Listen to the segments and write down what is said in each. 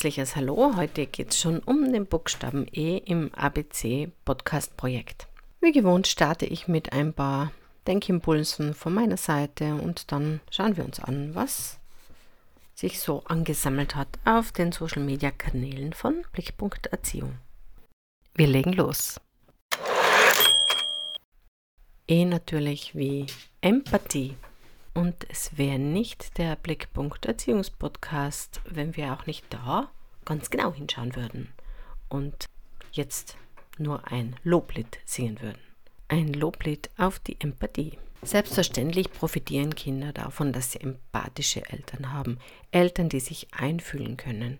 Herzliches Hallo. Heute geht es schon um den Buchstaben E im ABC Podcast Projekt. Wie gewohnt starte ich mit ein paar Denkimpulsen von meiner Seite und dann schauen wir uns an, was sich so angesammelt hat auf den Social Media Kanälen von Blickpunkt Erziehung. Wir legen los. E natürlich wie Empathie. Und es wäre nicht der Blickpunkt Erziehungspodcast, wenn wir auch nicht da ganz genau hinschauen würden und jetzt nur ein Loblied singen würden. Ein Loblied auf die Empathie. Selbstverständlich profitieren Kinder davon, dass sie empathische Eltern haben. Eltern, die sich einfühlen können,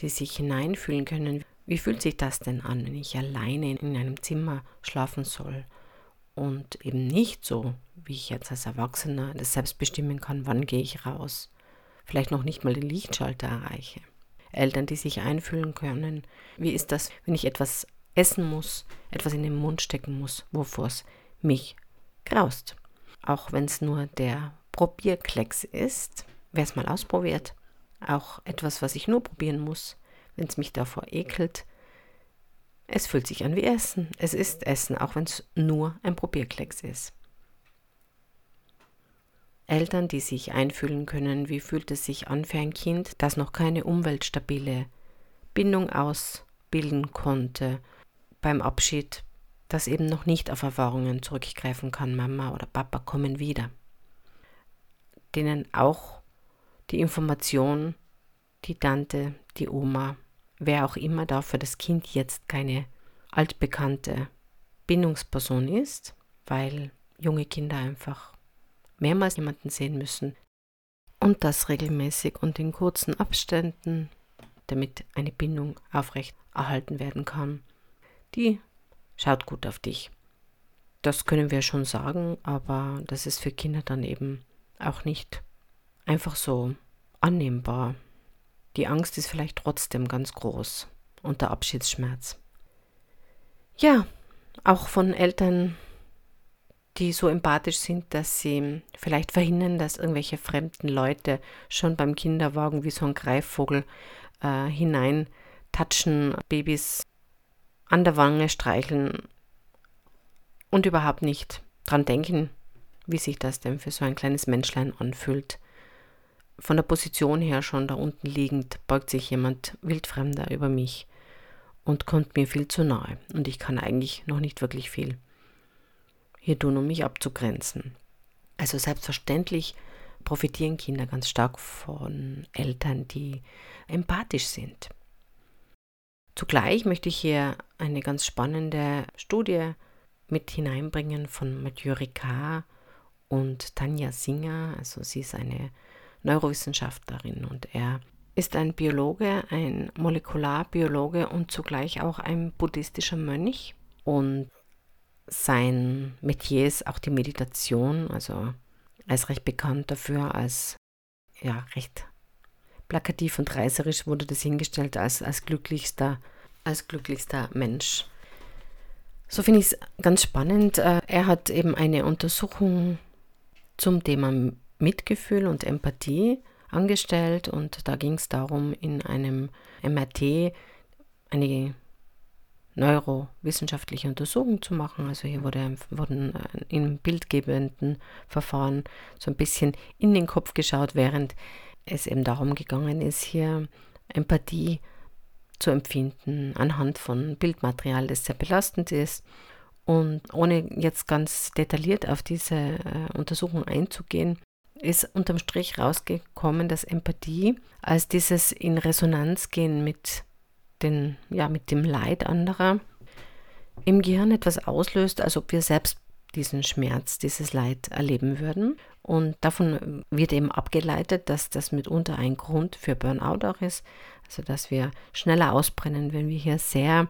die sich hineinfühlen können. Wie fühlt sich das denn an, wenn ich alleine in einem Zimmer schlafen soll und eben nicht so, wie ich jetzt als Erwachsener das selbst bestimmen kann, wann gehe ich raus. Vielleicht noch nicht mal den Lichtschalter erreiche. Eltern, die sich einfühlen können. Wie ist das, wenn ich etwas essen muss, etwas in den Mund stecken muss, wovor es mich graust? Auch wenn es nur der Probierklecks ist, wer es mal ausprobiert, auch etwas, was ich nur probieren muss, wenn es mich davor ekelt, es fühlt sich an wie Essen. Es ist Essen, auch wenn es nur ein Probierklecks ist. Eltern, die sich einfühlen können, wie fühlt es sich an für ein Kind, das noch keine umweltstabile Bindung ausbilden konnte, beim Abschied, das eben noch nicht auf Erfahrungen zurückgreifen kann, Mama oder Papa kommen wieder, denen auch die Information, die Tante, die Oma, wer auch immer da für das Kind jetzt keine altbekannte Bindungsperson ist, weil junge Kinder einfach mehrmals jemanden sehen müssen und das regelmäßig und in kurzen Abständen, damit eine Bindung aufrecht erhalten werden kann. Die schaut gut auf dich. Das können wir schon sagen, aber das ist für Kinder dann eben auch nicht einfach so annehmbar. Die Angst ist vielleicht trotzdem ganz groß und der Abschiedsschmerz. Ja, auch von Eltern, die so empathisch sind, dass sie vielleicht verhindern, dass irgendwelche fremden Leute schon beim Kinderwagen wie so ein Greifvogel äh, hinein touchen, Babys an der Wange streicheln und überhaupt nicht dran denken, wie sich das denn für so ein kleines Menschlein anfühlt. Von der Position her schon da unten liegend beugt sich jemand wildfremder über mich und kommt mir viel zu nahe und ich kann eigentlich noch nicht wirklich viel hier tun, um mich abzugrenzen. Also selbstverständlich profitieren Kinder ganz stark von Eltern, die empathisch sind. Zugleich möchte ich hier eine ganz spannende Studie mit hineinbringen von Mathieu Ricard und Tanja Singer. Also sie ist eine Neurowissenschaftlerin und er ist ein Biologe, ein Molekularbiologe und zugleich auch ein buddhistischer Mönch. Und sein Metier ist auch die Meditation. Also er ist recht bekannt dafür als, ja, recht plakativ und reißerisch wurde das hingestellt als, als glücklichster, als glücklichster Mensch. So finde ich es ganz spannend. Äh, er hat eben eine Untersuchung zum Thema Mitgefühl und Empathie angestellt und da ging es darum, in einem MRT eine neurowissenschaftliche Untersuchung zu machen. Also hier wurde, wurden äh, in bildgebenden Verfahren so ein bisschen in den Kopf geschaut, während es eben darum gegangen ist, hier Empathie zu empfinden anhand von Bildmaterial, das sehr belastend ist. Und ohne jetzt ganz detailliert auf diese äh, Untersuchung einzugehen, ist unterm Strich rausgekommen, dass Empathie als dieses in Resonanz gehen mit, den, ja, mit dem Leid anderer im Gehirn etwas auslöst, als ob wir selbst diesen Schmerz, dieses Leid erleben würden. Und davon wird eben abgeleitet, dass das mitunter ein Grund für Burnout auch ist, Also dass wir schneller ausbrennen, wenn wir hier sehr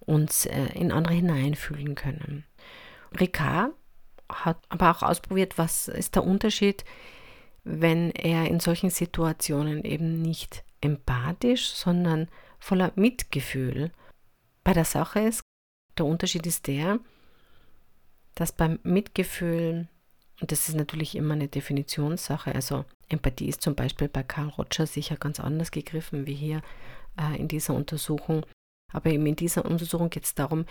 uns äh, in andere hineinfühlen können. Ricard hat aber auch ausprobiert, was ist der Unterschied, wenn er in solchen Situationen eben nicht empathisch, sondern voller Mitgefühl bei der Sache ist. Der Unterschied ist der, dass beim Mitgefühl, und das ist natürlich immer eine Definitionssache, also Empathie ist zum Beispiel bei Carl Roger sicher ganz anders gegriffen wie hier äh, in dieser Untersuchung. Aber eben in dieser Untersuchung geht es darum,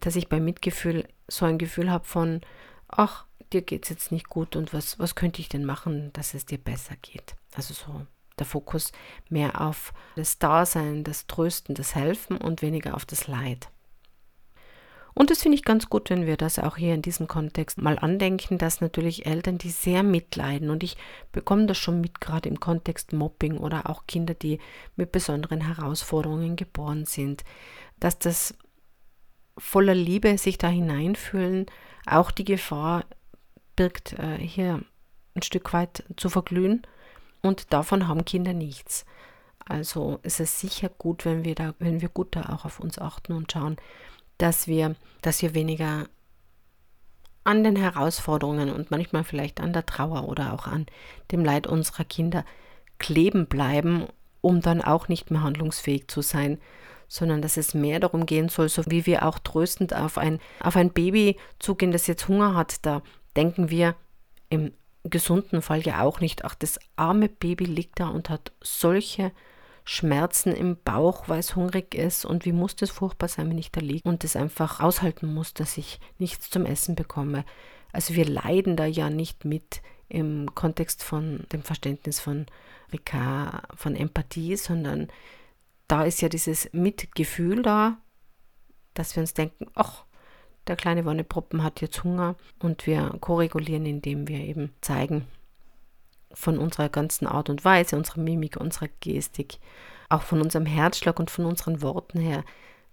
dass ich beim Mitgefühl so ein Gefühl habe von, ach, dir geht es jetzt nicht gut und was, was könnte ich denn machen, dass es dir besser geht. Also so der Fokus mehr auf das Dasein, das Trösten, das Helfen und weniger auf das Leid. Und das finde ich ganz gut, wenn wir das auch hier in diesem Kontext mal andenken, dass natürlich Eltern, die sehr mitleiden, und ich bekomme das schon mit, gerade im Kontext Mobbing oder auch Kinder, die mit besonderen Herausforderungen geboren sind, dass das voller Liebe sich da hineinfühlen, auch die Gefahr birgt, äh, hier ein Stück weit zu verglühen. Und davon haben Kinder nichts. Also ist es sicher gut, wenn wir da, wenn wir gut da auch auf uns achten und schauen, dass wir, dass wir weniger an den Herausforderungen und manchmal vielleicht an der Trauer oder auch an dem Leid unserer Kinder kleben bleiben, um dann auch nicht mehr handlungsfähig zu sein, sondern dass es mehr darum gehen soll, so wie wir auch tröstend auf ein, auf ein Baby zugehen, das jetzt Hunger hat, da denken wir im gesunden Fall ja auch nicht, ach, das arme Baby liegt da und hat solche Schmerzen im Bauch, weil es hungrig ist und wie muss das furchtbar sein, wenn ich da liege und das einfach aushalten muss, dass ich nichts zum Essen bekomme. Also wir leiden da ja nicht mit im Kontext von dem Verständnis von Ricard, von Empathie, sondern da ist ja dieses Mitgefühl da, dass wir uns denken, ach, der kleine Wonneproppen hat jetzt Hunger und wir koregulieren, indem wir eben zeigen, von unserer ganzen Art und Weise, unserer Mimik, unserer Gestik, auch von unserem Herzschlag und von unseren Worten her,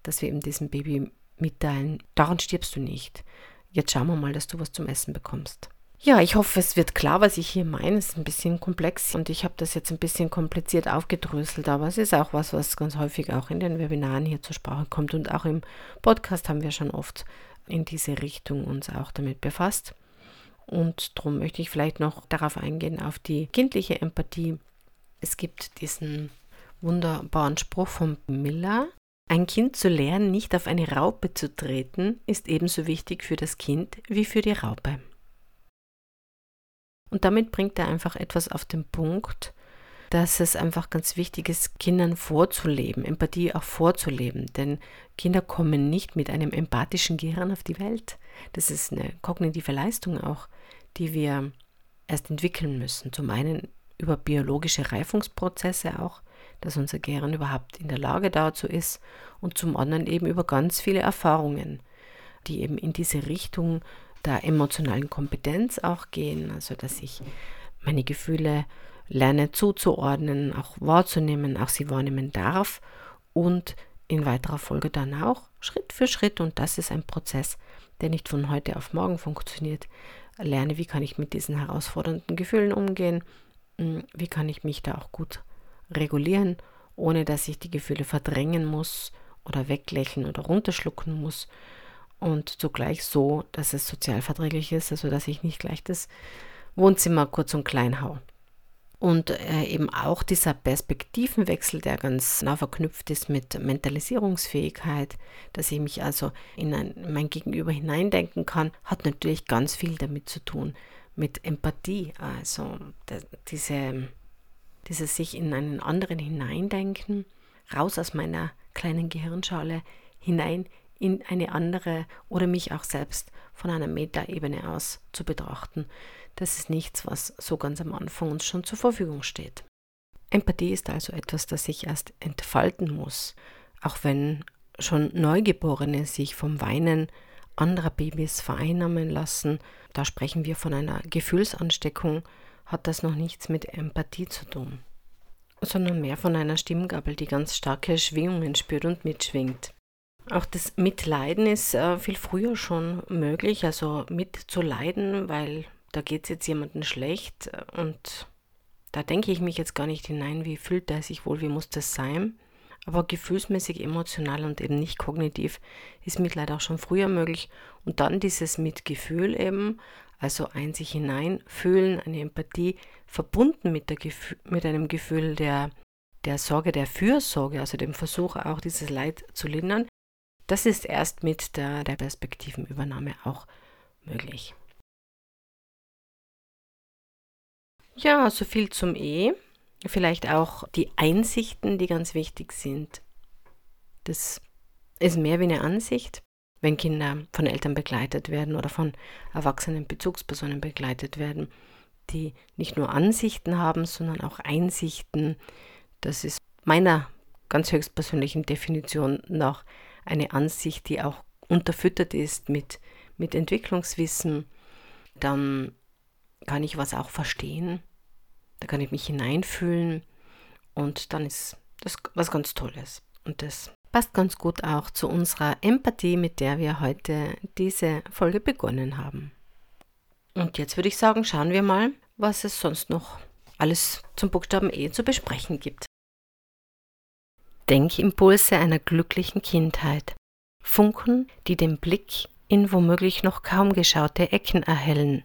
dass wir eben diesem Baby mitteilen, daran stirbst du nicht. Jetzt schauen wir mal, dass du was zum Essen bekommst. Ja, ich hoffe, es wird klar, was ich hier meine. Es ist ein bisschen komplex und ich habe das jetzt ein bisschen kompliziert aufgedröselt, aber es ist auch was, was ganz häufig auch in den Webinaren hier zur Sprache kommt und auch im Podcast haben wir schon oft in diese Richtung uns auch damit befasst. Und darum möchte ich vielleicht noch darauf eingehen, auf die kindliche Empathie. Es gibt diesen wunderbaren Spruch von Miller. Ein Kind zu lernen, nicht auf eine Raupe zu treten, ist ebenso wichtig für das Kind wie für die Raupe. Und damit bringt er einfach etwas auf den Punkt, dass es einfach ganz wichtig ist, Kindern vorzuleben, Empathie auch vorzuleben. Denn Kinder kommen nicht mit einem empathischen Gehirn auf die Welt. Das ist eine kognitive Leistung auch, die wir erst entwickeln müssen. Zum einen über biologische Reifungsprozesse auch, dass unser Gehirn überhaupt in der Lage dazu ist und zum anderen eben über ganz viele Erfahrungen, die eben in diese Richtung der emotionalen Kompetenz auch gehen, also dass ich meine Gefühle lerne zuzuordnen, auch wahrzunehmen, auch sie wahrnehmen darf und in weiterer Folge dann auch Schritt für Schritt, und das ist ein Prozess, der nicht von heute auf morgen funktioniert, lerne, wie kann ich mit diesen herausfordernden Gefühlen umgehen, hm, wie kann ich mich da auch gut regulieren, ohne dass ich die Gefühle verdrängen muss oder weglächeln oder runterschlucken muss und zugleich so, dass es sozial verträglich ist, also dass ich nicht gleich das Wohnzimmer kurz und klein hau. Und äh, eben auch dieser Perspektivenwechsel, der ganz nah verknüpft ist mit Mentalisierungsfähigkeit, dass ich mich also in ein, mein Gegenüber hineindenken kann, hat natürlich ganz viel damit zu tun, mit Empathie. Also diese, dieses sich in einen anderen hineindenken, raus aus meiner kleinen Gehirnschale hinein in eine andere oder mich auch selbst von einer Metaebene aus zu betrachten. Das ist nichts, was so ganz am Anfang uns schon zur Verfügung steht. Empathie ist also etwas, das sich erst entfalten muss, auch wenn schon Neugeborene sich vom Weinen anderer Babys vereinnahmen lassen. Da sprechen wir von einer Gefühlsansteckung, hat das noch nichts mit Empathie zu tun, sondern mehr von einer Stimmgabel, die ganz starke Schwingungen spürt und mitschwingt. Auch das Mitleiden ist äh, viel früher schon möglich, also mitzuleiden, weil da geht es jetzt jemandem schlecht äh, und da denke ich mich jetzt gar nicht hinein, wie fühlt er sich wohl, wie muss das sein. Aber gefühlsmäßig, emotional und eben nicht kognitiv ist Mitleid auch schon früher möglich. Und dann dieses Mitgefühl eben, also ein sich hineinfühlen, eine Empathie, verbunden mit, der mit einem Gefühl der, der Sorge, der Fürsorge, also dem Versuch auch dieses Leid zu lindern, das ist erst mit der, der Perspektivenübernahme auch möglich. Ja, so viel zum E. Vielleicht auch die Einsichten, die ganz wichtig sind. Das ist mehr wie eine Ansicht, wenn Kinder von Eltern begleitet werden oder von erwachsenen Bezugspersonen begleitet werden, die nicht nur Ansichten haben, sondern auch Einsichten. Das ist meiner ganz höchstpersönlichen Definition nach eine Ansicht, die auch unterfüttert ist mit, mit Entwicklungswissen. Dann kann ich was auch verstehen, da kann ich mich hineinfühlen und dann ist das was ganz Tolles. Und das passt ganz gut auch zu unserer Empathie, mit der wir heute diese Folge begonnen haben. Und jetzt würde ich sagen, schauen wir mal, was es sonst noch alles zum Buchstaben E zu besprechen gibt. Denkimpulse einer glücklichen Kindheit. Funken, die den Blick in womöglich noch kaum geschaute Ecken erhellen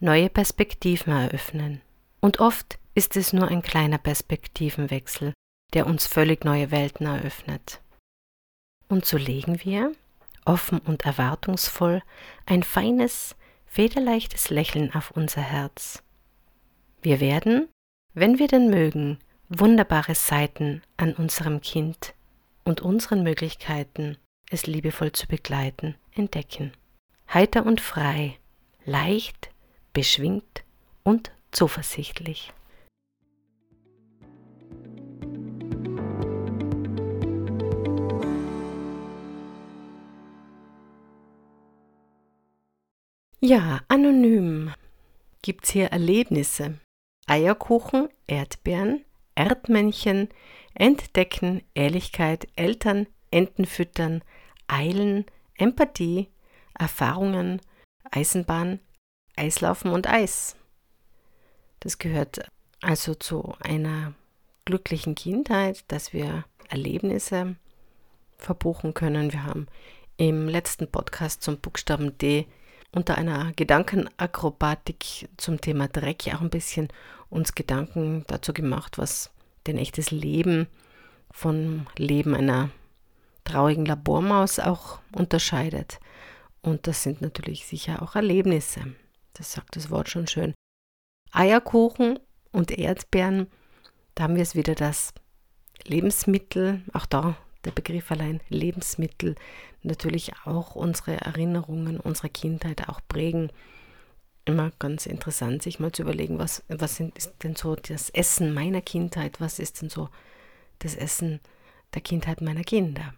neue Perspektiven eröffnen. Und oft ist es nur ein kleiner Perspektivenwechsel, der uns völlig neue Welten eröffnet. Und so legen wir, offen und erwartungsvoll, ein feines, federleichtes Lächeln auf unser Herz. Wir werden, wenn wir denn mögen, wunderbare Seiten an unserem Kind und unseren Möglichkeiten, es liebevoll zu begleiten, entdecken. Heiter und frei, leicht, beschwingt und zuversichtlich. Ja, anonym gibt's hier Erlebnisse. Eierkuchen, Erdbeeren, Erdmännchen, Entdecken, Ehrlichkeit, Eltern, Enten füttern, Eilen, Empathie, Erfahrungen, Eisenbahn, Eislaufen und Eis. Das gehört also zu einer glücklichen Kindheit, dass wir Erlebnisse verbuchen können. Wir haben im letzten Podcast zum Buchstaben D unter einer Gedankenakrobatik zum Thema Dreck auch ein bisschen uns Gedanken dazu gemacht, was denn echtes Leben von Leben einer traurigen Labormaus auch unterscheidet. Und das sind natürlich sicher auch Erlebnisse. Das sagt das Wort schon schön. Eierkuchen und Erdbeeren, da haben wir es wieder das Lebensmittel, auch da der Begriff allein Lebensmittel, natürlich auch unsere Erinnerungen, unsere Kindheit auch prägen. Immer ganz interessant, sich mal zu überlegen, was, was ist denn so das Essen meiner Kindheit, was ist denn so das Essen der Kindheit meiner Kinder.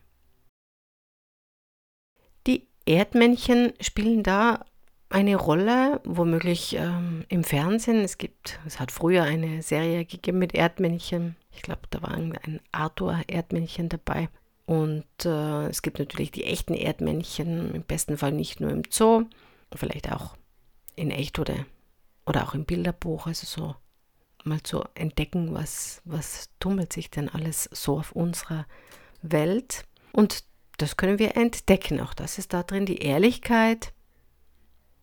Die Erdmännchen spielen da eine Rolle, womöglich ähm, im Fernsehen. Es gibt, es hat früher eine Serie gegeben mit Erdmännchen. Ich glaube, da war ein Arthur-Erdmännchen dabei. Und äh, es gibt natürlich die echten Erdmännchen, im besten Fall nicht nur im Zoo, vielleicht auch in echt oder, oder auch im Bilderbuch. Also so mal zu entdecken, was, was tummelt sich denn alles so auf unserer Welt. Und das können wir entdecken. Auch das ist da drin, die Ehrlichkeit,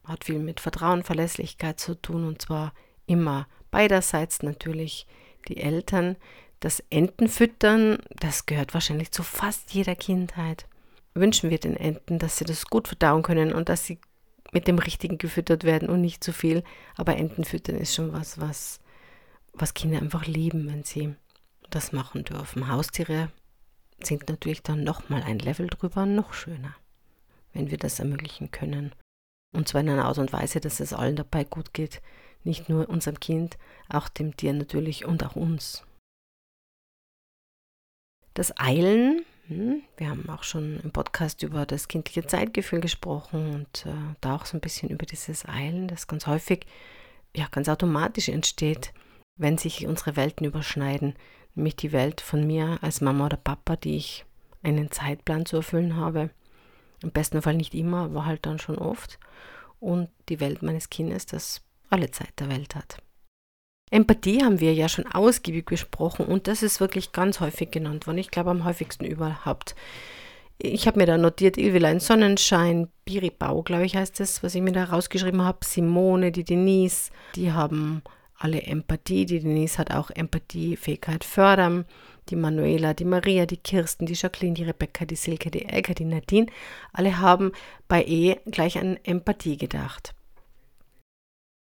hat viel mit Vertrauen, Verlässlichkeit zu tun und zwar immer beiderseits natürlich die Eltern. Das Entenfüttern, das gehört wahrscheinlich zu fast jeder Kindheit. Wünschen wir den Enten, dass sie das gut verdauen können und dass sie mit dem Richtigen gefüttert werden und nicht zu viel. Aber Entenfüttern ist schon was, was, was Kinder einfach lieben, wenn sie das machen dürfen. Haustiere sind natürlich dann nochmal ein Level drüber noch schöner, wenn wir das ermöglichen können. Und zwar in einer Art und Weise, dass es allen dabei gut geht. Nicht nur unserem Kind, auch dem Tier natürlich und auch uns. Das Eilen, hm, wir haben auch schon im Podcast über das kindliche Zeitgefühl gesprochen und äh, da auch so ein bisschen über dieses Eilen, das ganz häufig, ja, ganz automatisch entsteht, wenn sich unsere Welten überschneiden. Nämlich die Welt von mir als Mama oder Papa, die ich einen Zeitplan zu erfüllen habe im besten Fall nicht immer, aber halt dann schon oft. Und die Welt meines Kindes, das alle Zeit der Welt hat. Empathie haben wir ja schon ausgiebig besprochen und das ist wirklich ganz häufig genannt worden. Ich glaube am häufigsten überhaupt. Ich habe mir da notiert, Ilvilein Sonnenschein, Biribau, glaube ich, heißt das, was ich mir da rausgeschrieben habe, Simone, die Denise, die haben alle Empathie. Die Denise hat auch Empathiefähigkeit fördern. Die Manuela, die Maria, die Kirsten, die Jacqueline, die Rebecca, die Silke, die Elke, die Nadine, alle haben bei E gleich an Empathie gedacht.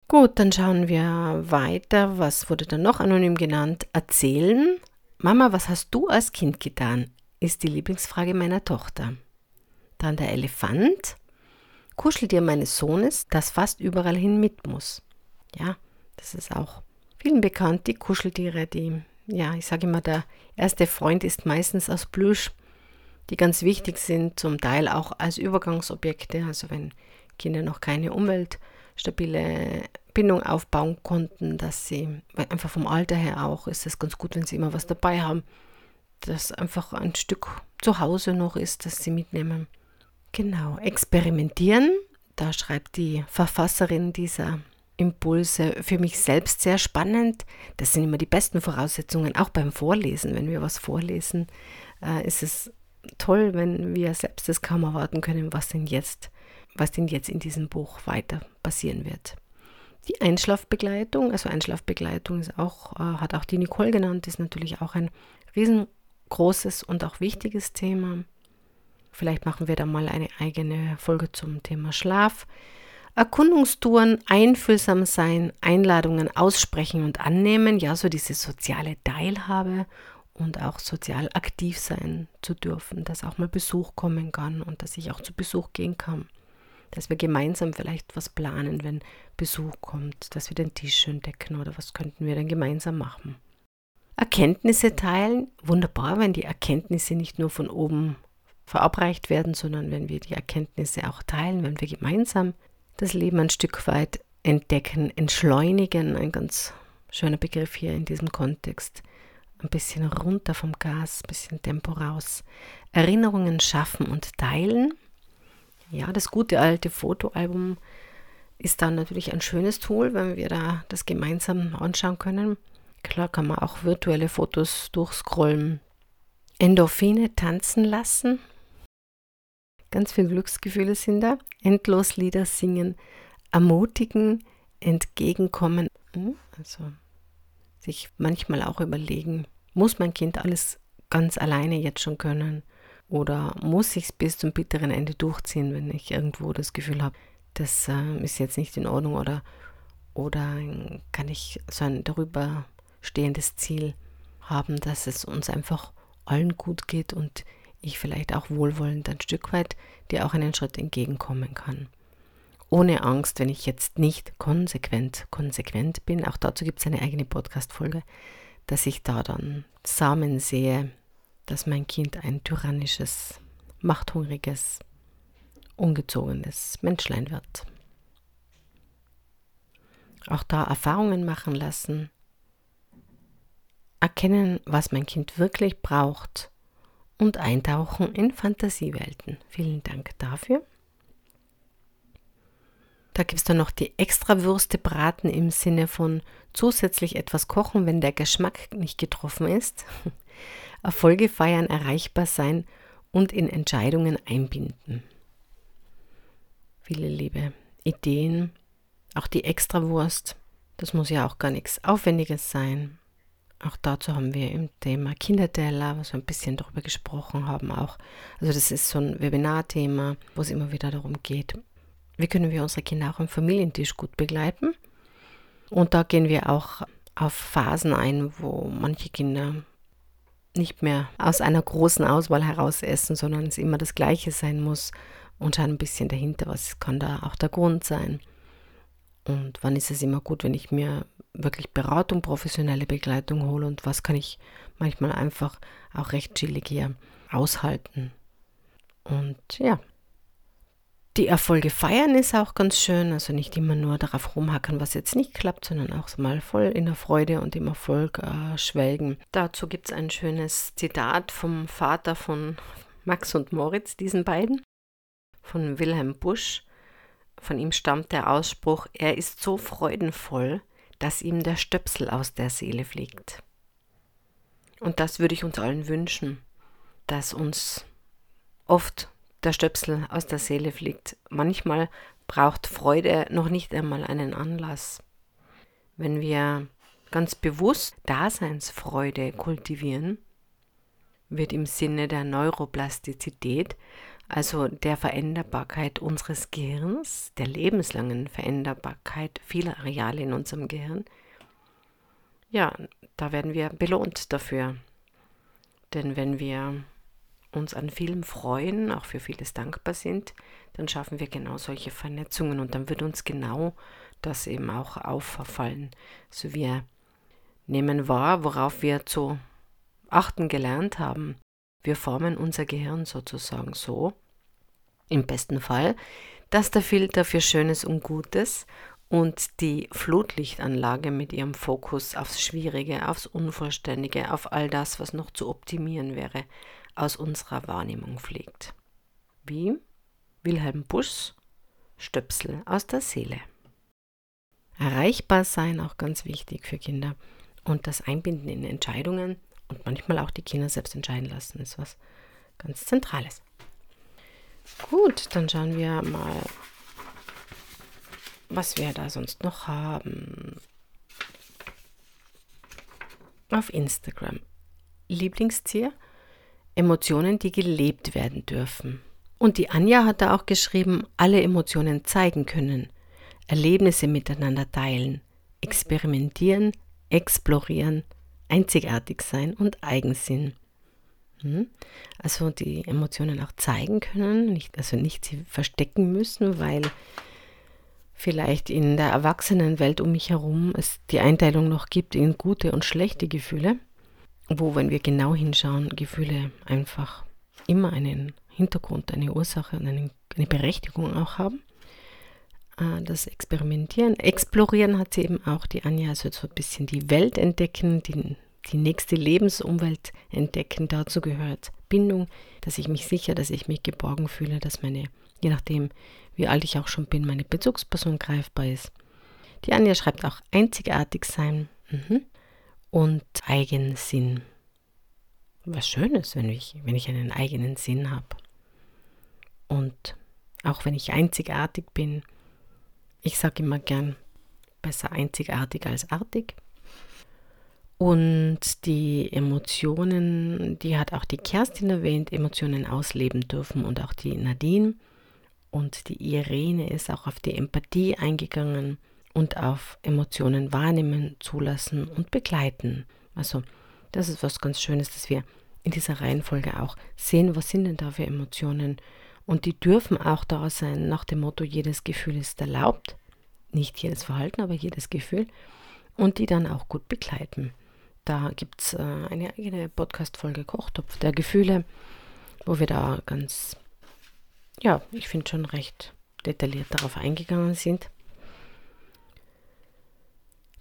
Gut, dann schauen wir weiter. Was wurde dann noch anonym genannt? Erzählen. Mama, was hast du als Kind getan? Ist die Lieblingsfrage meiner Tochter. Dann der Elefant. Kuscheltier meines Sohnes, das fast überall hin mit muss. Ja, das ist auch vielen bekannt, die Kuscheltiere, die, ja, ich sage immer, der erste Freund ist meistens aus Plüsch, die ganz wichtig sind, zum Teil auch als Übergangsobjekte, also wenn Kinder noch keine Umwelt stabile Bindung aufbauen konnten, dass sie, einfach vom Alter her auch, ist es ganz gut, wenn sie immer was dabei haben, dass einfach ein Stück zu Hause noch ist, das sie mitnehmen. Genau, experimentieren, da schreibt die Verfasserin dieser Impulse für mich selbst sehr spannend. Das sind immer die besten Voraussetzungen, auch beim Vorlesen. Wenn wir was vorlesen, äh, ist es toll, wenn wir selbst es kaum erwarten können, was denn jetzt was denn jetzt in diesem Buch weiter passieren wird. Die Einschlafbegleitung, also Einschlafbegleitung ist auch, äh, hat auch die Nicole genannt, ist natürlich auch ein riesengroßes und auch wichtiges Thema. Vielleicht machen wir da mal eine eigene Folge zum Thema Schlaf. Erkundungstouren, einfühlsam sein, Einladungen aussprechen und annehmen, ja, so diese soziale Teilhabe und auch sozial aktiv sein zu dürfen, dass auch mal Besuch kommen kann und dass ich auch zu Besuch gehen kann dass wir gemeinsam vielleicht was planen, wenn Besuch kommt, dass wir den Tisch schön decken oder was könnten wir dann gemeinsam machen. Erkenntnisse teilen, wunderbar, wenn die Erkenntnisse nicht nur von oben verabreicht werden, sondern wenn wir die Erkenntnisse auch teilen, wenn wir gemeinsam das Leben ein Stück weit entdecken, entschleunigen, ein ganz schöner Begriff hier in diesem Kontext. Ein bisschen runter vom Gas, ein bisschen Tempo raus. Erinnerungen schaffen und teilen, ja, das gute alte Fotoalbum ist dann natürlich ein schönes Tool, wenn wir da das gemeinsam anschauen können. Klar kann man auch virtuelle Fotos durchscrollen. Endorphine tanzen lassen. Ganz viele Glücksgefühle sind da. Endlos Lieder singen, ermutigen, entgegenkommen. Hm? Also sich manchmal auch überlegen, muss mein Kind alles ganz alleine jetzt schon können? Oder muss ich es bis zum bitteren Ende durchziehen, wenn ich irgendwo das Gefühl habe, das äh, ist jetzt nicht in Ordnung oder, oder kann ich so ein darüber stehendes Ziel haben, dass es uns einfach allen gut geht und ich vielleicht auch wohlwollend ein Stück weit dir auch einen Schritt entgegenkommen kann. Ohne Angst, wenn ich jetzt nicht konsequent, konsequent bin, auch dazu gibt es eine eigene Podcast-Folge, dass ich da dann Samen sehe, dass mein Kind ein tyrannisches, machthungriges, ungezogenes Menschlein wird. Auch da Erfahrungen machen lassen, erkennen, was mein Kind wirklich braucht und eintauchen in Fantasiewelten. Vielen Dank dafür. Da gibt es dann noch die Extrawürste braten im Sinne von zusätzlich etwas kochen, wenn der Geschmack nicht getroffen ist. Erfolge feiern, erreichbar sein und in Entscheidungen einbinden. Viele liebe Ideen, auch die Extrawurst, das muss ja auch gar nichts Aufwendiges sein. Auch dazu haben wir im Thema Kinderteller, was wir ein bisschen darüber gesprochen haben, auch. Also das ist so ein Webinarthema, wo es immer wieder darum geht, wie können wir unsere Kinder auch am Familientisch gut begleiten. Und da gehen wir auch auf Phasen ein, wo manche Kinder nicht mehr aus einer großen Auswahl heraus essen, sondern es immer das Gleiche sein muss und ein bisschen dahinter, was kann da auch der Grund sein. Und wann ist es immer gut, wenn ich mir wirklich Beratung, professionelle Begleitung hole und was kann ich manchmal einfach auch recht chillig hier aushalten. Und ja, die Erfolge feiern ist auch ganz schön, also nicht immer nur darauf rumhacken, was jetzt nicht klappt, sondern auch mal voll in der Freude und im Erfolg äh, schwelgen. Dazu gibt es ein schönes Zitat vom Vater von Max und Moritz, diesen beiden, von Wilhelm Busch. Von ihm stammt der Ausspruch, er ist so freudenvoll, dass ihm der Stöpsel aus der Seele fliegt. Und das würde ich uns allen wünschen, dass uns oft der Stöpsel aus der Seele fliegt. Manchmal braucht Freude noch nicht einmal einen Anlass. Wenn wir ganz bewusst Daseinsfreude kultivieren, wird im Sinne der Neuroplastizität, also der Veränderbarkeit unseres Gehirns, der lebenslangen Veränderbarkeit vieler Areale in unserem Gehirn, ja, da werden wir belohnt dafür. Denn wenn wir uns an vielem freuen, auch für vieles dankbar sind, dann schaffen wir genau solche Vernetzungen und dann wird uns genau das eben auch auffallen. So wir nehmen wahr, worauf wir zu achten gelernt haben. Wir formen unser Gehirn sozusagen so, im besten Fall, dass der Filter für Schönes und Gutes und die Flutlichtanlage mit ihrem Fokus aufs Schwierige, aufs Unvollständige, auf all das, was noch zu optimieren wäre, aus unserer Wahrnehmung fliegt. Wie Wilhelm Buschs Stöpsel aus der Seele. Erreichbar sein auch ganz wichtig für Kinder und das Einbinden in Entscheidungen und manchmal auch die Kinder selbst entscheiden lassen ist was ganz Zentrales. Gut, dann schauen wir mal, was wir da sonst noch haben. Auf Instagram. Lieblingstier? Emotionen, die gelebt werden dürfen. Und die Anja hat da auch geschrieben, alle Emotionen zeigen können, Erlebnisse miteinander teilen, experimentieren, explorieren, einzigartig sein und Eigensinn. Hm? Also die Emotionen auch zeigen können, nicht, also nicht sie verstecken müssen, weil vielleicht in der Erwachsenenwelt um mich herum es die Einteilung noch gibt in gute und schlechte Gefühle, wo, wenn wir genau hinschauen, Gefühle einfach immer einen Hintergrund, eine Ursache und eine, eine Berechtigung auch haben. Äh, das Experimentieren, Explorieren hat sie eben auch die Anja, also so ein bisschen die Welt entdecken, die, die nächste Lebensumwelt entdecken. Dazu gehört Bindung, dass ich mich sicher, dass ich mich geborgen fühle, dass meine, je nachdem, wie alt ich auch schon bin, meine Bezugsperson greifbar ist. Die Anja schreibt auch einzigartig sein mhm. und Eigensinn. Was Schönes, wenn ich, wenn ich einen eigenen Sinn habe. Und auch wenn ich einzigartig bin, ich sage immer gern, besser einzigartig als artig. Und die Emotionen, die hat auch die Kerstin erwähnt, Emotionen ausleben dürfen und auch die Nadine. Und die Irene ist auch auf die Empathie eingegangen und auf Emotionen wahrnehmen, zulassen und begleiten. Also das ist was ganz Schönes, dass wir in dieser Reihenfolge auch sehen, was sind denn da für Emotionen. Und die dürfen auch da sein, nach dem Motto, jedes Gefühl ist erlaubt. Nicht jedes Verhalten, aber jedes Gefühl. Und die dann auch gut begleiten. Da gibt es äh, eine eigene Podcast-Folge Kochtopf der Gefühle, wo wir da ganz ja, ich finde schon recht detailliert darauf eingegangen sind.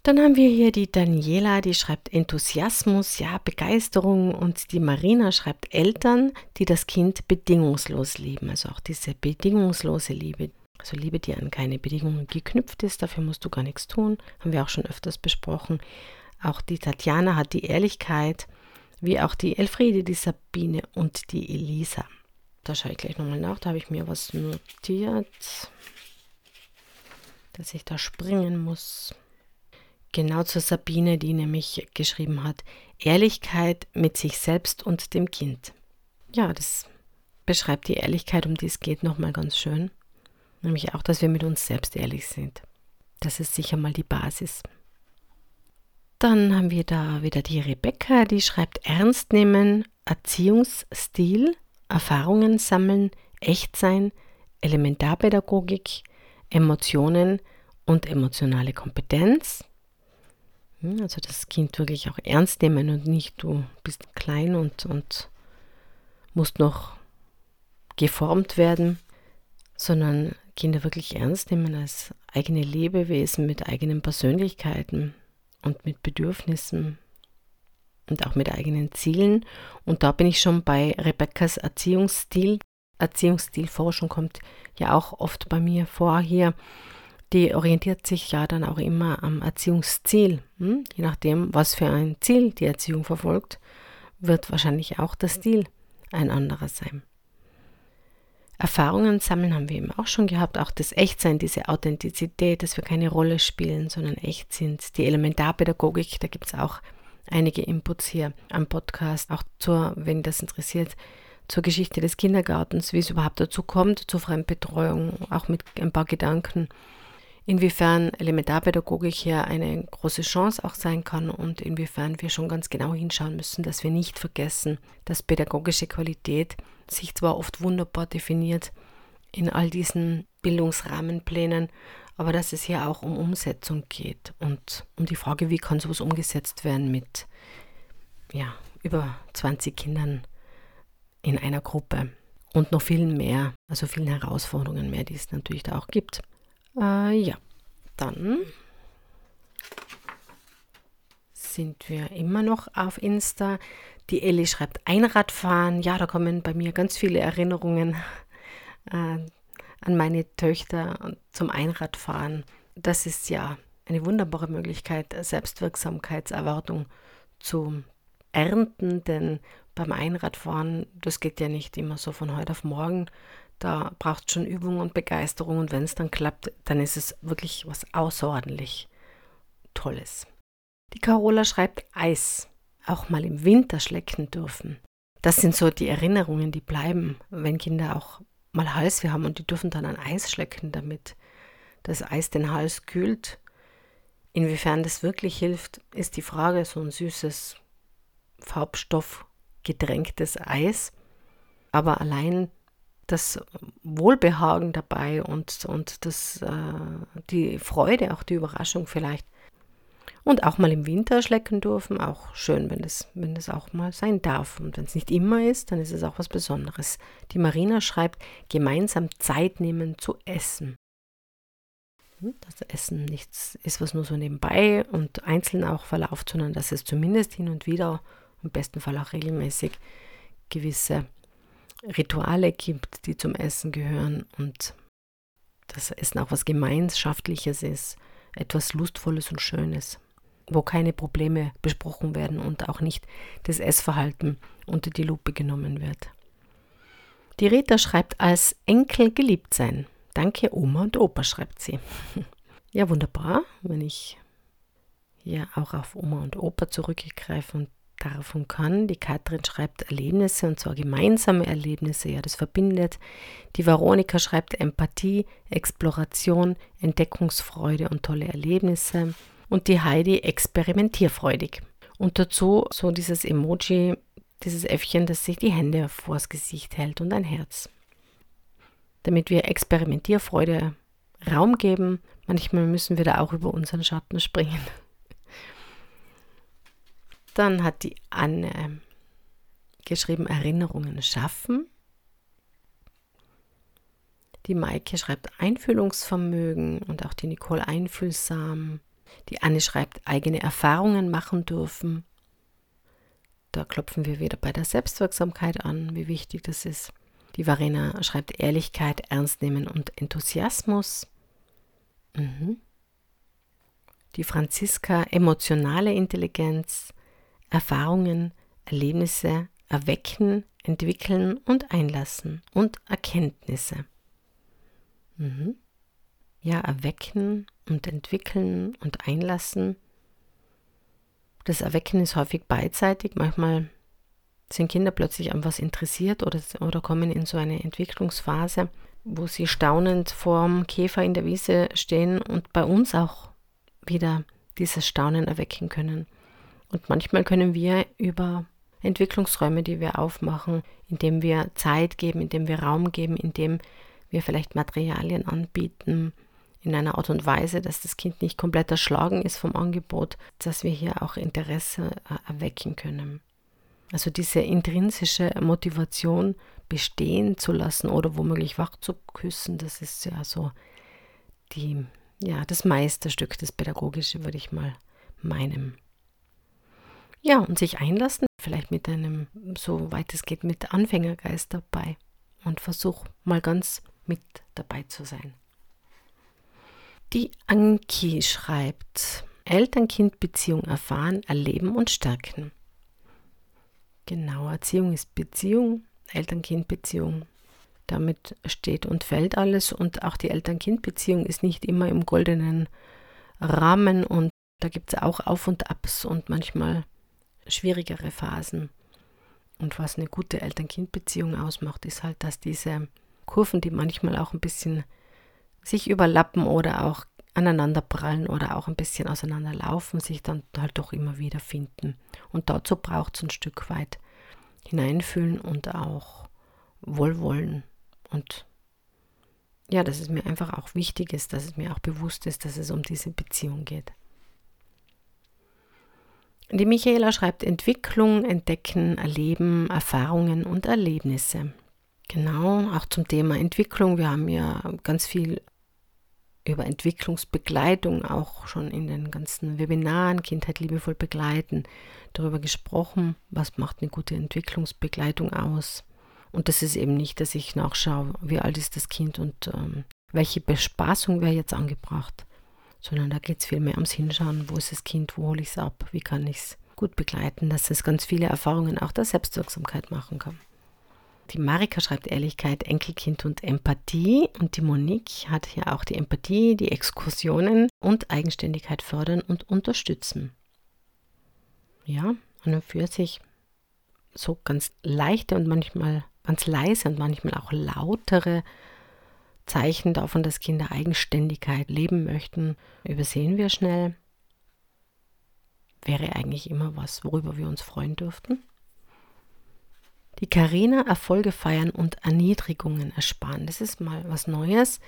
Dann haben wir hier die Daniela, die schreibt Enthusiasmus, ja, Begeisterung und die Marina schreibt Eltern, die das Kind bedingungslos lieben. Also auch diese bedingungslose Liebe, also Liebe, die an keine Bedingungen geknüpft ist, dafür musst du gar nichts tun, haben wir auch schon öfters besprochen. Auch die Tatjana hat die Ehrlichkeit, wie auch die Elfriede, die Sabine und die Elisa. Da schaue ich gleich nochmal nach. Da habe ich mir was notiert, dass ich da springen muss. Genau zur Sabine, die nämlich geschrieben hat, Ehrlichkeit mit sich selbst und dem Kind. Ja, das beschreibt die Ehrlichkeit, um die es geht, nochmal ganz schön. Nämlich auch, dass wir mit uns selbst ehrlich sind. Das ist sicher mal die Basis. Dann haben wir da wieder die Rebecca, die schreibt Ernst nehmen, Erziehungsstil, Erfahrungen sammeln, echt sein, Elementarpädagogik, Emotionen und emotionale Kompetenz. Hm, also das Kind wirklich auch ernst nehmen und nicht du bist klein und, und musst noch geformt werden, sondern Kinder wirklich ernst nehmen als eigene Lebewesen mit eigenen Persönlichkeiten und mit Bedürfnissen und auch mit eigenen Zielen. Und da bin ich schon bei Rebekkas Erziehungsstil. Erziehungsstilforschung kommt ja auch oft bei mir vor hier. Die orientiert sich ja dann auch immer am Erziehungsziel. Hm? Je nachdem, was für ein Ziel die Erziehung verfolgt, wird wahrscheinlich auch der Stil ein anderer sein. Erfahrungen sammeln haben wir eben auch schon gehabt, auch das Echtsein, diese Authentizität, dass wir keine Rolle spielen, sondern echt sind. Die Elementarpädagogik, da gibt es auch einige Inputs hier am Podcast, auch zur, wenn das interessiert, zur Geschichte des Kindergartens, wie es überhaupt dazu kommt, zur Fremdbetreuung, auch mit ein paar Gedanken, inwiefern Elementarpädagogik hier eine große Chance auch sein kann und inwiefern wir schon ganz genau hinschauen müssen, dass wir nicht vergessen, dass pädagogische Qualität sich zwar oft wunderbar definiert in all diesen Bildungsrahmenplänen, aber dass es hier auch um Umsetzung geht und um die Frage, wie kann sowas umgesetzt werden mit ja, über 20 Kindern in einer Gruppe und noch viel mehr, also vielen Herausforderungen mehr, die es natürlich da auch gibt. Äh, ja, dann sind wir immer noch auf Insta. Die Elli schreibt Einradfahren. Ja, da kommen bei mir ganz viele Erinnerungen äh, an meine Töchter zum Einradfahren. Das ist ja eine wunderbare Möglichkeit, Selbstwirksamkeitserwartung zu ernten, denn beim Einradfahren, das geht ja nicht immer so von heute auf morgen. Da braucht es schon Übung und Begeisterung und wenn es dann klappt, dann ist es wirklich was außerordentlich Tolles. Die Carola schreibt Eis, auch mal im Winter schlecken dürfen. Das sind so die Erinnerungen, die bleiben, wenn Kinder auch mal Halsweh haben und die dürfen dann ein Eis schlecken, damit das Eis den Hals kühlt. Inwiefern das wirklich hilft, ist die Frage. So ein süßes Farbstoff gedrängtes Eis. Aber allein das Wohlbehagen dabei und, und das, äh, die Freude, auch die Überraschung vielleicht. Und auch mal im Winter schlecken dürfen, auch schön, wenn es wenn das auch mal sein darf. Und wenn es nicht immer ist, dann ist es auch was Besonderes. Die Marina schreibt, gemeinsam Zeit nehmen zu essen. Hm, dass Essen nichts ist, was nur so nebenbei und einzeln auch verläuft, sondern dass es zumindest hin und wieder, im besten Fall auch regelmäßig, gewisse Rituale gibt, die zum Essen gehören und das Essen auch was Gemeinschaftliches ist, etwas Lustvolles und Schönes, wo keine Probleme besprochen werden und auch nicht das Essverhalten unter die Lupe genommen wird. Die Rita schreibt als Enkel geliebt sein. Danke Oma und Opa, schreibt sie. Ja, wunderbar, wenn ich hier auch auf Oma und Opa zurückgreife und davon kann. Die Katrin schreibt Erlebnisse und zwar gemeinsame Erlebnisse. Ja, das verbindet. Die Veronika schreibt Empathie, Exploration, Entdeckungsfreude und tolle Erlebnisse. Und die Heidi experimentierfreudig. Und dazu so dieses Emoji, dieses Äffchen, das sich die Hände vors Gesicht hält und ein Herz. Damit wir Experimentierfreude Raum geben, manchmal müssen wir da auch über unseren Schatten springen. Dann hat die Anne geschrieben, Erinnerungen schaffen. Die Maike schreibt Einfühlungsvermögen und auch die Nicole einfühlsam. Die Anne schreibt eigene Erfahrungen machen dürfen. Da klopfen wir wieder bei der Selbstwirksamkeit an, wie wichtig das ist. Die Varena schreibt Ehrlichkeit, Ernst nehmen und Enthusiasmus. Mhm. Die Franziska emotionale Intelligenz. Erfahrungen, Erlebnisse erwecken, entwickeln und einlassen und Erkenntnisse. Mhm. Ja, erwecken und entwickeln und einlassen. Das Erwecken ist häufig beidseitig. Manchmal sind Kinder plötzlich an was interessiert oder, oder kommen in so eine Entwicklungsphase, wo sie staunend vorm Käfer in der Wiese stehen und bei uns auch wieder dieses Staunen erwecken können. Und manchmal können wir über Entwicklungsräume, die wir aufmachen, indem wir Zeit geben, indem wir Raum geben, indem wir vielleicht Materialien anbieten, in einer Art und Weise, dass das Kind nicht komplett erschlagen ist vom Angebot, dass wir hier auch Interesse äh, erwecken können. Also diese intrinsische Motivation bestehen zu lassen oder womöglich wach zu küssen, das ist ja so die, ja, das Meisterstück, das Pädagogische, würde ich mal meinen. Ja, und sich einlassen, vielleicht mit einem, so weit es geht, mit Anfängergeist dabei und versuch mal ganz mit dabei zu sein. Die Anki schreibt, Eltern-Kind-Beziehung erfahren, erleben und stärken. Genau, Erziehung ist Beziehung, Eltern-Kind-Beziehung. Damit steht und fällt alles und auch die Eltern-Kind-Beziehung ist nicht immer im goldenen Rahmen und da gibt es auch Auf und Abs und manchmal schwierigere Phasen. Und was eine gute Eltern-Kind-Beziehung ausmacht, ist halt, dass diese Kurven, die manchmal auch ein bisschen sich überlappen oder auch aneinanderprallen oder auch ein bisschen auseinanderlaufen, sich dann halt doch immer wieder finden. Und dazu braucht es ein Stück weit hineinfühlen und auch Wohlwollen. Und ja, dass es mir einfach auch wichtig ist, dass es mir auch bewusst ist, dass es um diese Beziehung geht. Die Michaela schreibt Entwicklung, Entdecken, Erleben, Erfahrungen und Erlebnisse. Genau, auch zum Thema Entwicklung. Wir haben ja ganz viel über Entwicklungsbegleitung auch schon in den ganzen Webinaren Kindheit liebevoll begleiten darüber gesprochen, was macht eine gute Entwicklungsbegleitung aus. Und das ist eben nicht, dass ich nachschaue, wie alt ist das Kind und ähm, welche Bespaßung wäre jetzt angebracht, sondern da geht es vielmehr ums Hinschauen, wo ist das Kind, wo hole ich es ab, wie kann ich es gut begleiten, dass es ganz viele Erfahrungen auch der Selbstwirksamkeit machen kann. Die Marika schreibt Ehrlichkeit, Enkelkind und Empathie. Und die Monique hat hier auch die Empathie, die Exkursionen und Eigenständigkeit fördern und unterstützen. Ja, und und für sich so ganz leichte und manchmal ganz leise und manchmal auch lautere Zeichen davon, dass Kinder Eigenständigkeit leben möchten, übersehen wir schnell. Wäre eigentlich immer was, worüber wir uns freuen dürften. Die Karina Erfolge feiern und Erniedrigungen ersparen. Das ist mal was Neues.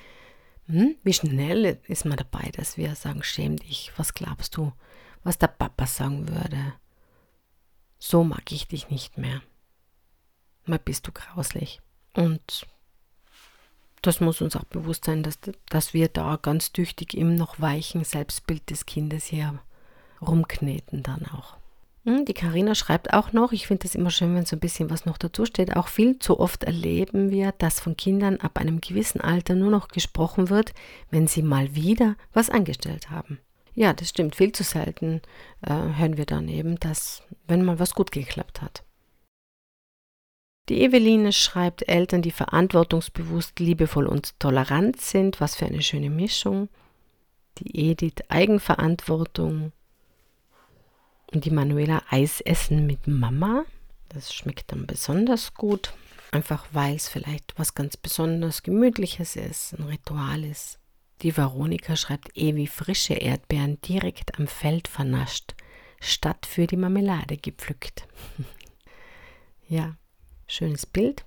Hm? Wie schnell ist man dabei, dass wir sagen, schäm dich, was glaubst du, was der Papa sagen würde? So mag ich dich nicht mehr. Mal bist du grauslich. Und das muss uns auch bewusst sein, dass, dass wir da ganz tüchtig im noch weichen Selbstbild des Kindes hier rumkneten dann auch. Hm, die Karina schreibt auch noch, ich finde es immer schön, wenn so ein bisschen was noch dazu steht, auch viel zu oft erleben wir, dass von Kindern ab einem gewissen Alter nur noch gesprochen wird, wenn sie mal wieder was angestellt haben. Ja, das stimmt, viel zu selten äh, hören wir dann eben, dass, wenn mal was gut geklappt hat. Die Eveline schreibt Eltern, die verantwortungsbewusst, liebevoll und tolerant sind. Was für eine schöne Mischung. Die Edith Eigenverantwortung, und die Manuela Eis essen mit Mama. Das schmeckt dann besonders gut. Einfach weil es vielleicht was ganz besonders Gemütliches ist, ein Ritual ist. Die Veronika schreibt Ewi frische Erdbeeren direkt am Feld vernascht, statt für die Marmelade gepflückt. ja, schönes Bild.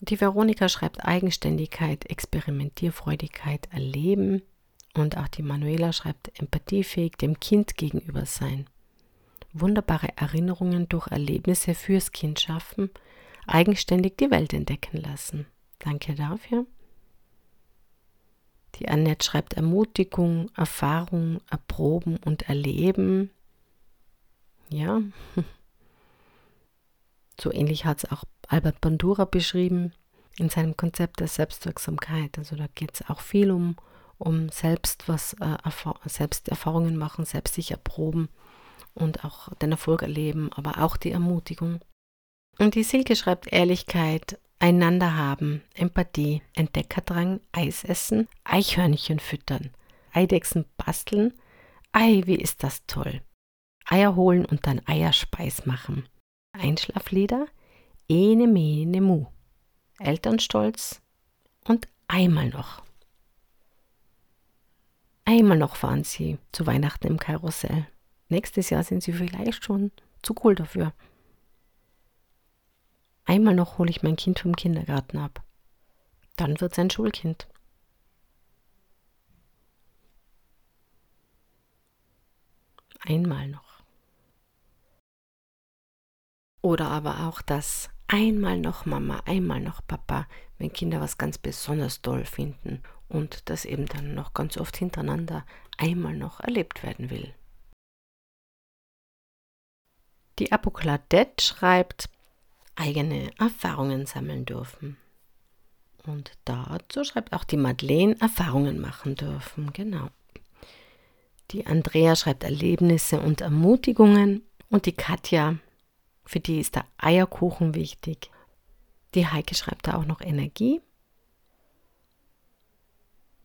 Die Veronika schreibt Eigenständigkeit, Experimentierfreudigkeit, Erleben. Und auch die Manuela schreibt empathiefähig dem Kind gegenüber sein wunderbare Erinnerungen durch Erlebnisse fürs Kind schaffen, eigenständig die Welt entdecken lassen. Danke dafür. Die Annette schreibt Ermutigung, Erfahrung, Erproben und Erleben. Ja, so ähnlich hat es auch Albert Bandura beschrieben in seinem Konzept der Selbstwirksamkeit. Also da geht es auch viel um, um selbst was, äh, selbst machen, selbst sich erproben und auch den Erfolg erleben, aber auch die Ermutigung. Und die Silke schreibt Ehrlichkeit, einander haben, Empathie, Entdeckerdrang, Eis essen, Eichhörnchen füttern, Eidechsen basteln. Ei, wie ist das toll. Eier holen und dann Eierspeis machen. Einschlaflieder, ene mene mu. Elternstolz und einmal noch. Einmal noch fahren sie zu Weihnachten im Karussell. Nächstes Jahr sind sie vielleicht schon zu cool dafür. Einmal noch hole ich mein Kind vom Kindergarten ab. Dann wird es ein Schulkind. Einmal noch. Oder aber auch das einmal noch Mama, einmal noch Papa, wenn Kinder was ganz besonders toll finden und das eben dann noch ganz oft hintereinander einmal noch erlebt werden will. Die Apokladette schreibt, eigene Erfahrungen sammeln dürfen. Und dazu schreibt auch die Madeleine Erfahrungen machen dürfen. Genau. Die Andrea schreibt Erlebnisse und Ermutigungen. Und die Katja, für die ist der Eierkuchen wichtig. Die Heike schreibt da auch noch Energie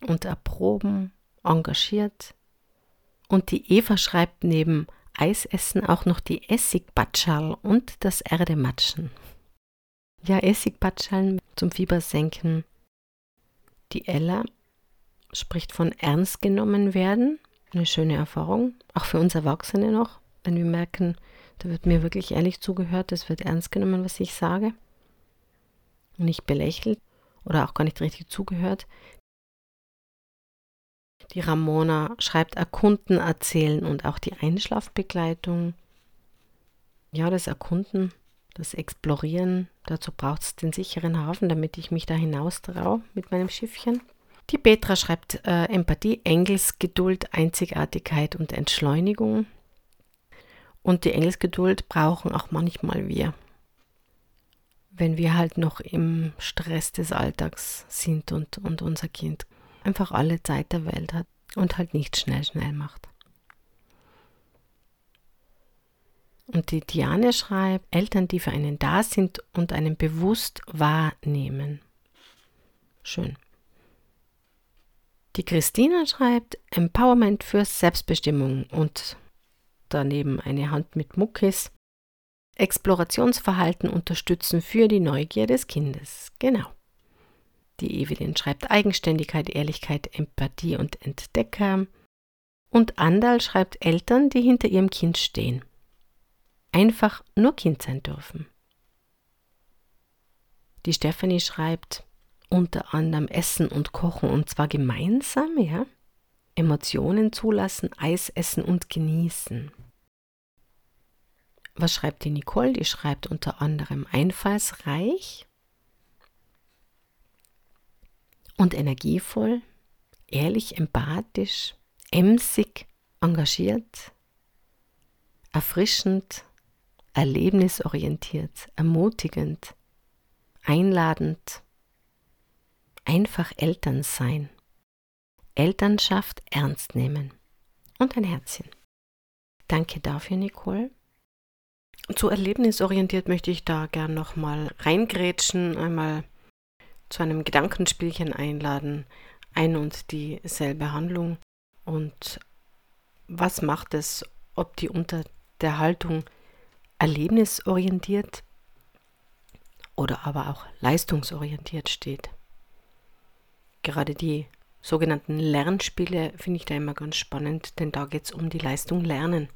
und erproben, engagiert. Und die Eva schreibt neben Eisessen auch noch die Essigbatschal und das Erdematschen. Ja, Essigbatschaln zum Fiebersenken. Die Ella spricht von ernst genommen werden. Eine schöne Erfahrung, auch für uns Erwachsene noch, wenn wir merken, da wird mir wirklich ehrlich zugehört, es wird ernst genommen, was ich sage. Und nicht belächelt oder auch gar nicht richtig zugehört. Die Ramona schreibt Erkunden, Erzählen und auch die Einschlafbegleitung. Ja, das Erkunden, das Explorieren, dazu braucht es den sicheren Hafen, damit ich mich da hinaus traue mit meinem Schiffchen. Die Petra schreibt äh, Empathie, Engelsgeduld, Einzigartigkeit und Entschleunigung. Und die Engelsgeduld brauchen auch manchmal wir, wenn wir halt noch im Stress des Alltags sind und, und unser Kind einfach alle Zeit der Welt hat und halt nicht schnell, schnell macht. Und die Diane schreibt, Eltern, die für einen da sind und einen bewusst wahrnehmen. Schön. Die Christina schreibt Empowerment für Selbstbestimmung und daneben eine Hand mit Muckis. Explorationsverhalten unterstützen für die Neugier des Kindes. Genau. Die Evelyn schreibt Eigenständigkeit, Ehrlichkeit, Empathie und Entdecker. Und Andal schreibt Eltern, die hinter ihrem Kind stehen. Einfach nur Kind sein dürfen. Die Stephanie schreibt unter anderem Essen und Kochen und zwar gemeinsam, ja. Emotionen zulassen, Eis essen und genießen. Was schreibt die Nicole? Die schreibt unter anderem einfallsreich und energievoll, ehrlich, empathisch, emsig, engagiert, erfrischend, erlebnisorientiert, ermutigend, einladend, einfach Eltern sein, Elternschaft ernst nehmen und ein Herzchen. Danke dafür, Nicole. Zu erlebnisorientiert möchte ich da gern nochmal reingrätschen, einmal zu einem Gedankenspielchen einladen, ein und dieselbe Handlung. Und was macht es, ob die unter der Haltung erlebnisorientiert oder aber auch leistungsorientiert steht? Gerade die sogenannten Lernspiele finde ich da immer ganz spannend, denn da geht es um die Leistung Lernen.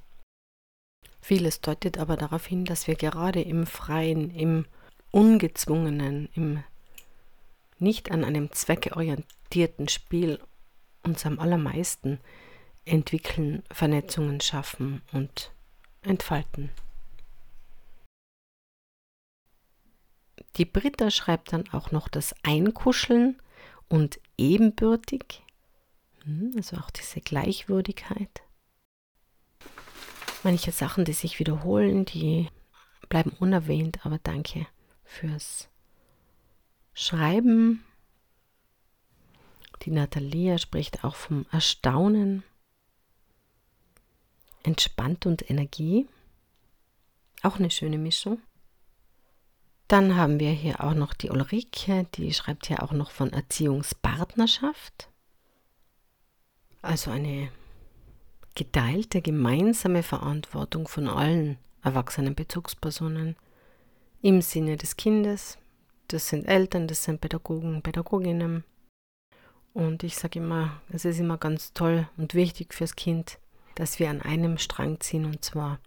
Vieles deutet aber darauf hin, dass wir gerade im Freien, im Ungezwungenen, im nicht an einem zweckorientierten Spiel uns am allermeisten entwickeln, Vernetzungen schaffen und entfalten. Die Britta schreibt dann auch noch das Einkuscheln und ebenbürtig, hm, also auch diese Gleichwürdigkeit. Manche Sachen, die sich wiederholen, die bleiben unerwähnt, aber danke fürs Schreiben. Die Natalia spricht auch vom Erstaunen, entspannt und Energie. Auch eine schöne Mischung. Dann haben wir hier auch noch die Ulrike, die schreibt hier auch noch von Erziehungspartnerschaft. Also eine geteilte, gemeinsame Verantwortung von allen erwachsenen Bezugspersonen im Sinne des Kindes, das sind Eltern, das sind Pädagogen, Pädagoginnen. Und ich sage immer, es ist immer ganz toll und wichtig fürs Kind, dass wir an einem Strang ziehen und zwar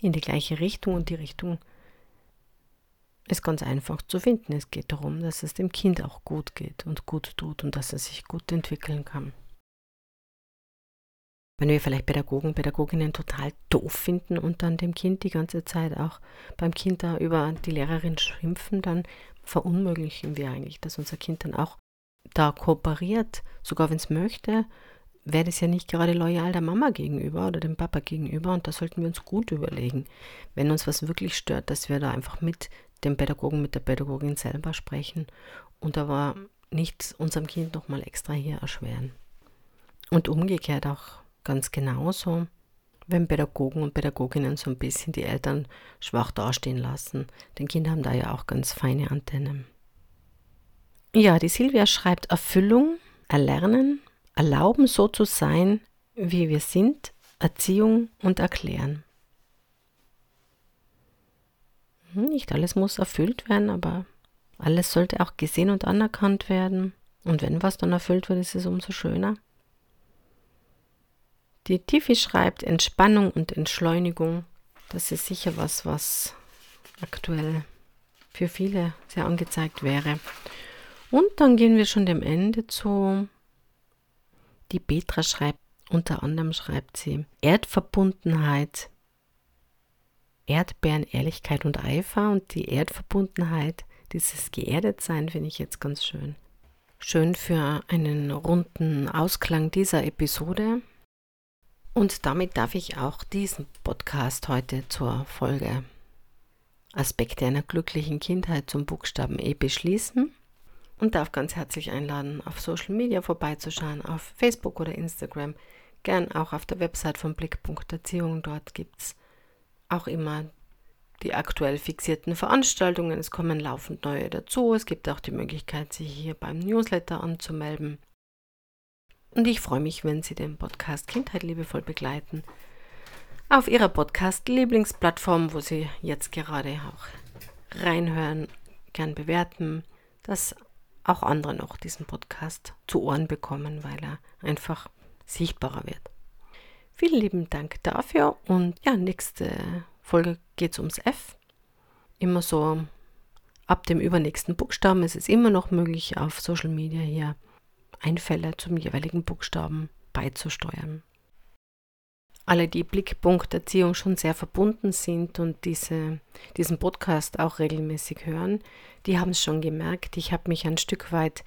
in die gleiche Richtung und die Richtung ist ganz einfach zu finden. Es geht darum, dass es dem Kind auch gut geht und gut tut und dass es sich gut entwickeln kann. Wenn wir vielleicht Pädagogen, Pädagoginnen total doof finden und dann dem Kind die ganze Zeit auch beim Kind da über die Lehrerin schimpfen, dann verunmöglichen wir eigentlich, dass unser Kind dann auch da kooperiert, sogar wenn es möchte, wäre das ja nicht gerade loyal der Mama gegenüber oder dem Papa gegenüber und da sollten wir uns gut überlegen, wenn uns was wirklich stört, dass wir da einfach mit dem Pädagogen, mit der Pädagogin selber sprechen und aber nicht unserem Kind nochmal extra hier erschweren. Und umgekehrt auch ganz genauso, wenn Pädagogen und Pädagoginnen so ein bisschen die Eltern schwach dastehen lassen. Denn Kinder haben da ja auch ganz feine Antennen. Ja, die Silvia schreibt Erfüllung, Erlernen, Erlauben so zu sein, wie wir sind, Erziehung und Erklären. Hm, nicht alles muss erfüllt werden, aber alles sollte auch gesehen und anerkannt werden. Und wenn was dann erfüllt wird, ist es umso schöner. Die Tiffy schreibt Entspannung und Entschleunigung. Das ist sicher was, was aktuell für viele sehr angezeigt wäre. Und dann gehen wir schon dem Ende zu. Die Petra schreibt, unter anderem schreibt sie Erdverbundenheit, Erdbeeren, Ehrlichkeit und Eifer und die Erdverbundenheit, dieses Geerdetsein finde ich jetzt ganz schön. Schön für einen runden Ausklang dieser Episode. Und damit darf ich auch diesen Podcast heute zur Folge Aspekte einer glücklichen Kindheit zum Buchstaben E beschließen und darf ganz herzlich einladen, auf Social Media vorbeizuschauen, auf Facebook oder Instagram, gern auch auf der Website von Blickpunkt Erziehung. Dort gibt es auch immer die aktuell fixierten Veranstaltungen. Es kommen laufend neue dazu. Es gibt auch die Möglichkeit, sich hier beim Newsletter anzumelden. Und ich freue mich, wenn Sie den Podcast Kindheit liebevoll begleiten. Auf Ihrer Podcast-Lieblingsplattform, wo Sie jetzt gerade auch reinhören, gern bewerten, dass auch andere noch diesen Podcast zu Ohren bekommen, weil er einfach sichtbarer wird. Vielen lieben Dank dafür und ja, nächste Folge geht es ums F. Immer so ab dem übernächsten Buchstaben ist es immer noch möglich, auf Social Media hier Einfälle zum jeweiligen Buchstaben beizusteuern. Alle, die Blickpunkt Erziehung schon sehr verbunden sind und diese, diesen Podcast auch regelmäßig hören, die haben es schon gemerkt. Ich habe mich ein Stück weit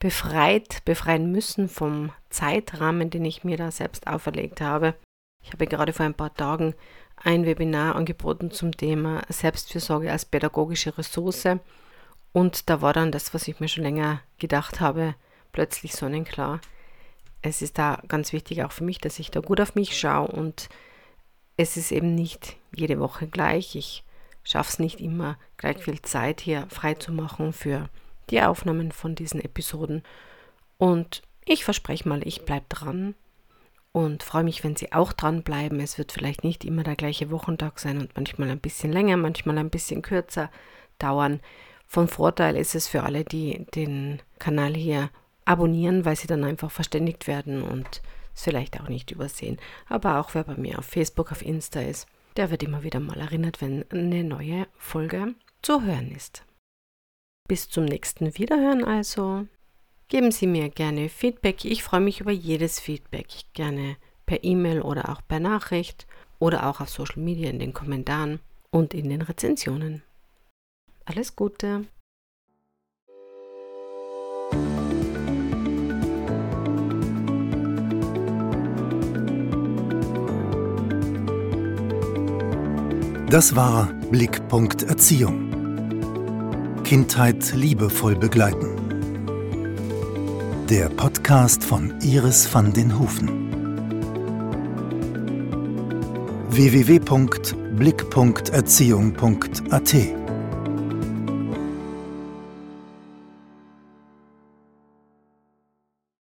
befreit, befreien müssen vom Zeitrahmen, den ich mir da selbst auferlegt habe. Ich habe gerade vor ein paar Tagen ein Webinar angeboten zum Thema Selbstfürsorge als pädagogische Ressource. Und da war dann das, was ich mir schon länger gedacht habe, plötzlich sonnenklar. Es ist da ganz wichtig auch für mich, dass ich da gut auf mich schaue und es ist eben nicht jede Woche gleich. Ich schaffe es nicht immer, gleich viel Zeit hier frei zu machen für die Aufnahmen von diesen Episoden. Und ich verspreche mal, ich bleibe dran und freue mich, wenn Sie auch dranbleiben. Es wird vielleicht nicht immer der gleiche Wochentag sein und manchmal ein bisschen länger, manchmal ein bisschen kürzer dauern. Von Vorteil ist es für alle, die den Kanal hier abonnieren, weil sie dann einfach verständigt werden und es vielleicht auch nicht übersehen. Aber auch wer bei mir auf Facebook, auf Insta ist, der wird immer wieder mal erinnert, wenn eine neue Folge zu hören ist. Bis zum nächsten Wiederhören also. Geben Sie mir gerne Feedback. Ich freue mich über jedes Feedback. Gerne per E-Mail oder auch per Nachricht oder auch auf Social Media in den Kommentaren und in den Rezensionen. Alles Gute! Das war Blickpunkt Erziehung. Kindheit liebevoll begleiten. Der Podcast von Iris van den Hufen. www.blick.erziehung.at